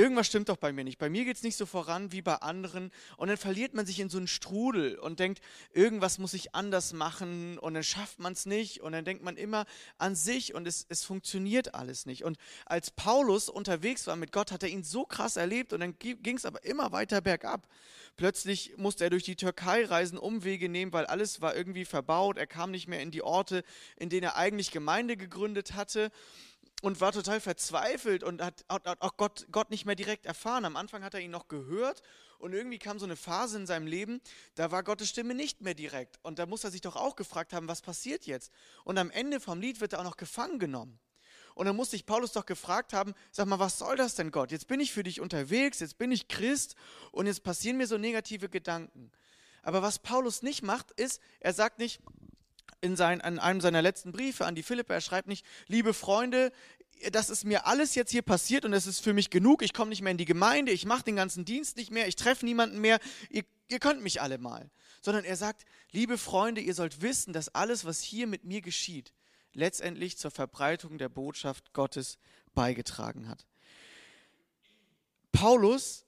irgendwas stimmt doch bei mir nicht. Bei mir geht es nicht so voran wie bei anderen. Und dann verliert man sich in so einen Strudel und denkt, irgendwas muss ich anders machen und dann schafft man es nicht. Und dann denkt man immer an sich und es, es funktioniert alles nicht. Und als Paulus unterwegs war mit Gott, hat er ihn so krass erlebt und dann ging es aber immer weiter bergab. Plötzlich musste er durch die Türkei reisen, Umwege nehmen, weil alles war irgendwie verbaut. Er kam nicht mehr in die Orte, in denen er eigentlich Gemeinde gegründet hatte und war total verzweifelt und hat, hat auch Gott, Gott nicht mehr direkt erfahren. Am Anfang hat er ihn noch gehört und irgendwie kam so eine Phase in seinem Leben, da war Gottes Stimme nicht mehr direkt. Und da muss er sich doch auch gefragt haben, was passiert jetzt? Und am Ende vom Lied wird er auch noch gefangen genommen. Und dann muss sich Paulus doch gefragt haben, sag mal, was soll das denn Gott? Jetzt bin ich für dich unterwegs, jetzt bin ich Christ und jetzt passieren mir so negative Gedanken. Aber was Paulus nicht macht, ist, er sagt nicht, in, sein, in einem seiner letzten Briefe an die Philipper, er schreibt nicht, liebe Freunde, das ist mir alles jetzt hier passiert und es ist für mich genug, ich komme nicht mehr in die Gemeinde, ich mache den ganzen Dienst nicht mehr, ich treffe niemanden mehr, ihr, ihr könnt mich alle mal. Sondern er sagt, liebe Freunde, ihr sollt wissen, dass alles, was hier mit mir geschieht, letztendlich zur Verbreitung der Botschaft Gottes beigetragen hat. Paulus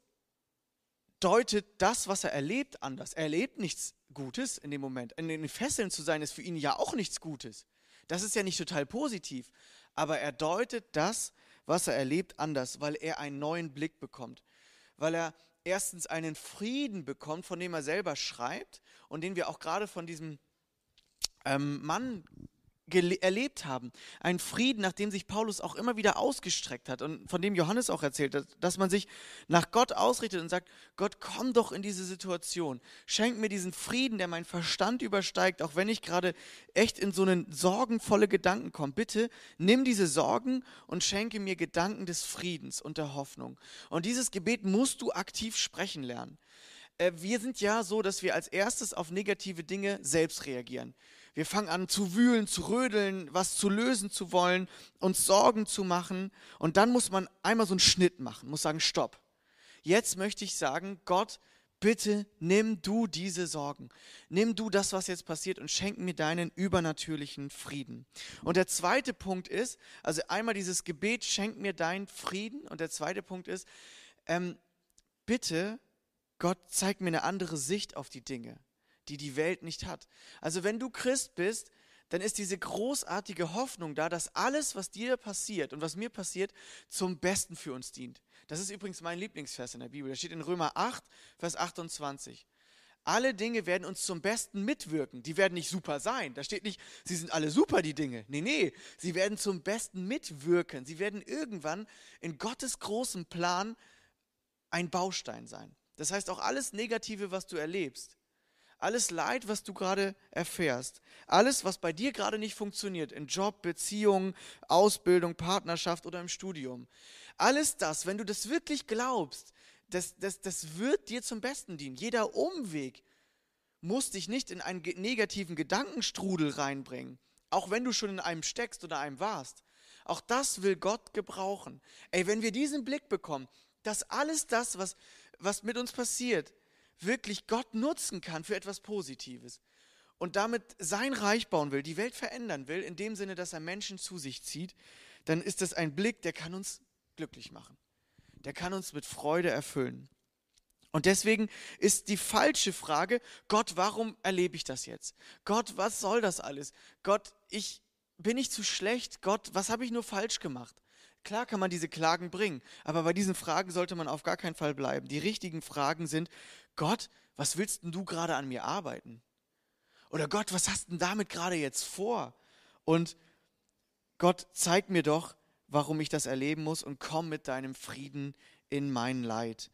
deutet das, was er erlebt, anders. Er erlebt nichts Gutes in dem Moment. In den Fesseln zu sein, ist für ihn ja auch nichts Gutes. Das ist ja nicht total positiv. Aber er deutet das, was er erlebt, anders, weil er einen neuen Blick bekommt. Weil er erstens einen Frieden bekommt, von dem er selber schreibt und den wir auch gerade von diesem ähm, Mann erlebt haben. Ein Frieden, nach dem sich Paulus auch immer wieder ausgestreckt hat und von dem Johannes auch erzählt hat, dass man sich nach Gott ausrichtet und sagt, Gott, komm doch in diese Situation. Schenk mir diesen Frieden, der meinen Verstand übersteigt, auch wenn ich gerade echt in so einen sorgenvolle Gedanken komme. Bitte nimm diese Sorgen und schenke mir Gedanken des Friedens und der Hoffnung. Und dieses Gebet musst du aktiv sprechen lernen. Äh, wir sind ja so, dass wir als erstes auf negative Dinge selbst reagieren. Wir fangen an zu wühlen, zu rödeln, was zu lösen zu wollen, uns Sorgen zu machen. Und dann muss man einmal so einen Schnitt machen, muss sagen, stopp. Jetzt möchte ich sagen, Gott, bitte nimm du diese Sorgen. Nimm du das, was jetzt passiert und schenk mir deinen übernatürlichen Frieden. Und der zweite Punkt ist, also einmal dieses Gebet, schenk mir deinen Frieden. Und der zweite Punkt ist, ähm, bitte, Gott, zeig mir eine andere Sicht auf die Dinge die die Welt nicht hat. Also wenn du Christ bist, dann ist diese großartige Hoffnung da, dass alles, was dir passiert und was mir passiert, zum Besten für uns dient. Das ist übrigens mein Lieblingsvers in der Bibel. Da steht in Römer 8, Vers 28. Alle Dinge werden uns zum Besten mitwirken. Die werden nicht super sein. Da steht nicht, sie sind alle super, die Dinge. Nee, nee, sie werden zum Besten mitwirken. Sie werden irgendwann in Gottes großem Plan ein Baustein sein. Das heißt, auch alles Negative, was du erlebst, alles Leid, was du gerade erfährst, alles, was bei dir gerade nicht funktioniert, in Job, Beziehung, Ausbildung, Partnerschaft oder im Studium, alles das, wenn du das wirklich glaubst, das, das, das wird dir zum Besten dienen. Jeder Umweg muss dich nicht in einen negativen Gedankenstrudel reinbringen, auch wenn du schon in einem steckst oder einem warst. Auch das will Gott gebrauchen. Ey, wenn wir diesen Blick bekommen, dass alles das, was, was mit uns passiert, wirklich Gott nutzen kann für etwas Positives und damit sein Reich bauen will, die Welt verändern will, in dem Sinne, dass er Menschen zu sich zieht, dann ist das ein Blick, der kann uns glücklich machen. Der kann uns mit Freude erfüllen. Und deswegen ist die falsche Frage, Gott, warum erlebe ich das jetzt? Gott, was soll das alles? Gott, ich bin ich zu schlecht? Gott, was habe ich nur falsch gemacht? Klar kann man diese Klagen bringen, aber bei diesen Fragen sollte man auf gar keinen Fall bleiben. Die richtigen Fragen sind, Gott, was willst denn du gerade an mir arbeiten? Oder Gott, was hast denn damit gerade jetzt vor? Und Gott, zeig mir doch, warum ich das erleben muss und komm mit deinem Frieden in mein Leid.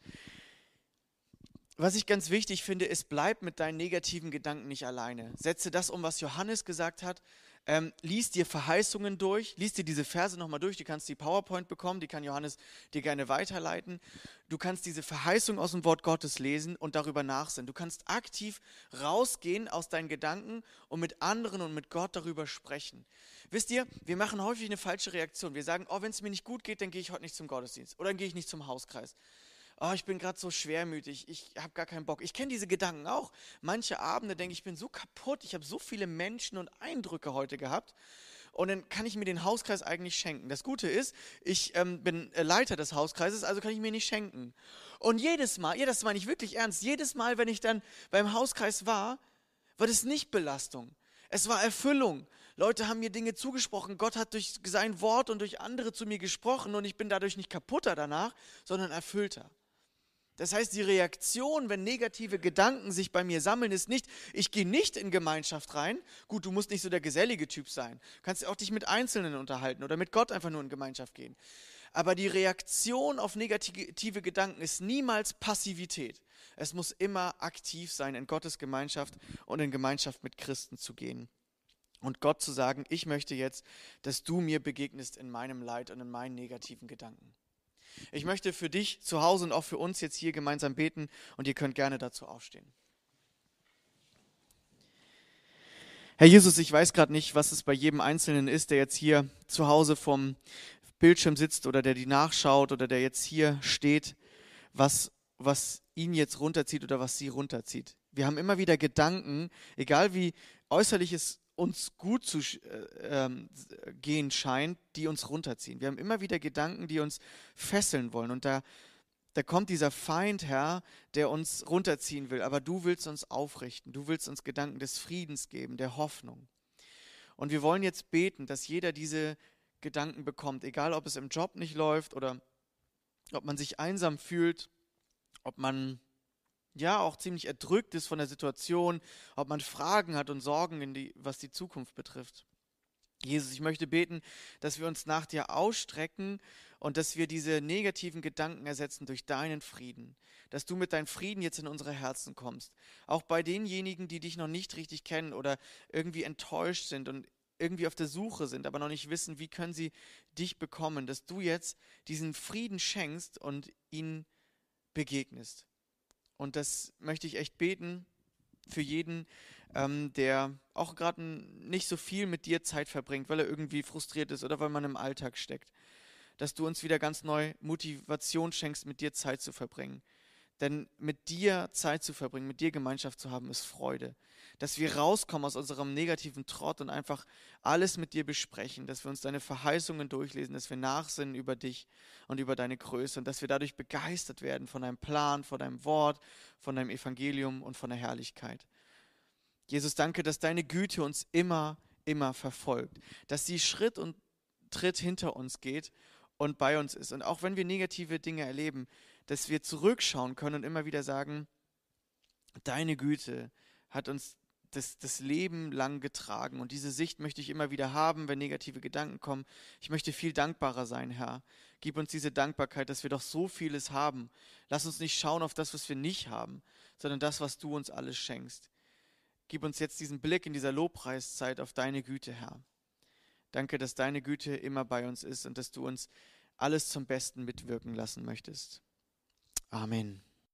Was ich ganz wichtig finde, ist, bleib mit deinen negativen Gedanken nicht alleine. Setze das um, was Johannes gesagt hat. Ähm, lies dir Verheißungen durch, lies dir diese Verse nochmal durch, du kannst die PowerPoint bekommen, die kann Johannes dir gerne weiterleiten. Du kannst diese Verheißung aus dem Wort Gottes lesen und darüber nachsinnen. Du kannst aktiv rausgehen aus deinen Gedanken und mit anderen und mit Gott darüber sprechen. Wisst ihr, wir machen häufig eine falsche Reaktion. Wir sagen, oh, wenn es mir nicht gut geht, dann gehe ich heute nicht zum Gottesdienst oder dann gehe ich nicht zum Hauskreis oh, ich bin gerade so schwermütig, ich habe gar keinen Bock. Ich kenne diese Gedanken auch. Manche Abende denke ich, ich bin so kaputt, ich habe so viele Menschen und Eindrücke heute gehabt. Und dann kann ich mir den Hauskreis eigentlich schenken. Das Gute ist, ich ähm, bin äh, Leiter des Hauskreises, also kann ich mir nicht schenken. Und jedes Mal, ja, das meine ich wirklich ernst, jedes Mal, wenn ich dann beim Hauskreis war, war das nicht Belastung. Es war Erfüllung. Leute haben mir Dinge zugesprochen. Gott hat durch sein Wort und durch andere zu mir gesprochen und ich bin dadurch nicht kaputter danach, sondern erfüllter. Das heißt, die Reaktion, wenn negative Gedanken sich bei mir sammeln, ist nicht, ich gehe nicht in Gemeinschaft rein. Gut, du musst nicht so der gesellige Typ sein. Du kannst auch dich mit Einzelnen unterhalten oder mit Gott einfach nur in Gemeinschaft gehen. Aber die Reaktion auf negative Gedanken ist niemals Passivität. Es muss immer aktiv sein, in Gottes Gemeinschaft und in Gemeinschaft mit Christen zu gehen. Und Gott zu sagen, ich möchte jetzt, dass du mir begegnest in meinem Leid und in meinen negativen Gedanken. Ich möchte für dich zu Hause und auch für uns jetzt hier gemeinsam beten und ihr könnt gerne dazu aufstehen. Herr Jesus, ich weiß gerade nicht, was es bei jedem Einzelnen ist, der jetzt hier zu Hause vom Bildschirm sitzt oder der die nachschaut oder der jetzt hier steht, was, was ihn jetzt runterzieht oder was sie runterzieht. Wir haben immer wieder Gedanken, egal wie äußerlich es uns gut zu äh, ähm, gehen scheint, die uns runterziehen. Wir haben immer wieder Gedanken, die uns fesseln wollen. Und da, da kommt dieser Feind, Herr, der uns runterziehen will. Aber du willst uns aufrichten. Du willst uns Gedanken des Friedens geben, der Hoffnung. Und wir wollen jetzt beten, dass jeder diese Gedanken bekommt, egal ob es im Job nicht läuft oder ob man sich einsam fühlt, ob man ja auch ziemlich erdrückt ist von der Situation, ob man Fragen hat und Sorgen, die, was die Zukunft betrifft. Jesus, ich möchte beten, dass wir uns nach dir ausstrecken und dass wir diese negativen Gedanken ersetzen durch deinen Frieden. Dass du mit deinem Frieden jetzt in unsere Herzen kommst. Auch bei denjenigen, die dich noch nicht richtig kennen oder irgendwie enttäuscht sind und irgendwie auf der Suche sind, aber noch nicht wissen, wie können sie dich bekommen, dass du jetzt diesen Frieden schenkst und ihnen begegnest. Und das möchte ich echt beten für jeden, ähm, der auch gerade nicht so viel mit dir Zeit verbringt, weil er irgendwie frustriert ist oder weil man im Alltag steckt. Dass du uns wieder ganz neu Motivation schenkst, mit dir Zeit zu verbringen. Denn mit dir Zeit zu verbringen, mit dir Gemeinschaft zu haben, ist Freude. Dass wir rauskommen aus unserem negativen Trott und einfach alles mit dir besprechen, dass wir uns deine Verheißungen durchlesen, dass wir nachsinnen über dich und über deine Größe und dass wir dadurch begeistert werden von deinem Plan, von deinem Wort, von deinem Evangelium und von der Herrlichkeit. Jesus, danke, dass deine Güte uns immer, immer verfolgt, dass sie Schritt und Tritt hinter uns geht und bei uns ist. Und auch wenn wir negative Dinge erleben, dass wir zurückschauen können und immer wieder sagen, deine Güte hat uns das, das Leben lang getragen. Und diese Sicht möchte ich immer wieder haben, wenn negative Gedanken kommen. Ich möchte viel dankbarer sein, Herr. Gib uns diese Dankbarkeit, dass wir doch so vieles haben. Lass uns nicht schauen auf das, was wir nicht haben, sondern das, was du uns alles schenkst. Gib uns jetzt diesen Blick in dieser Lobpreiszeit auf deine Güte, Herr. Danke, dass deine Güte immer bei uns ist und dass du uns alles zum Besten mitwirken lassen möchtest. Amen.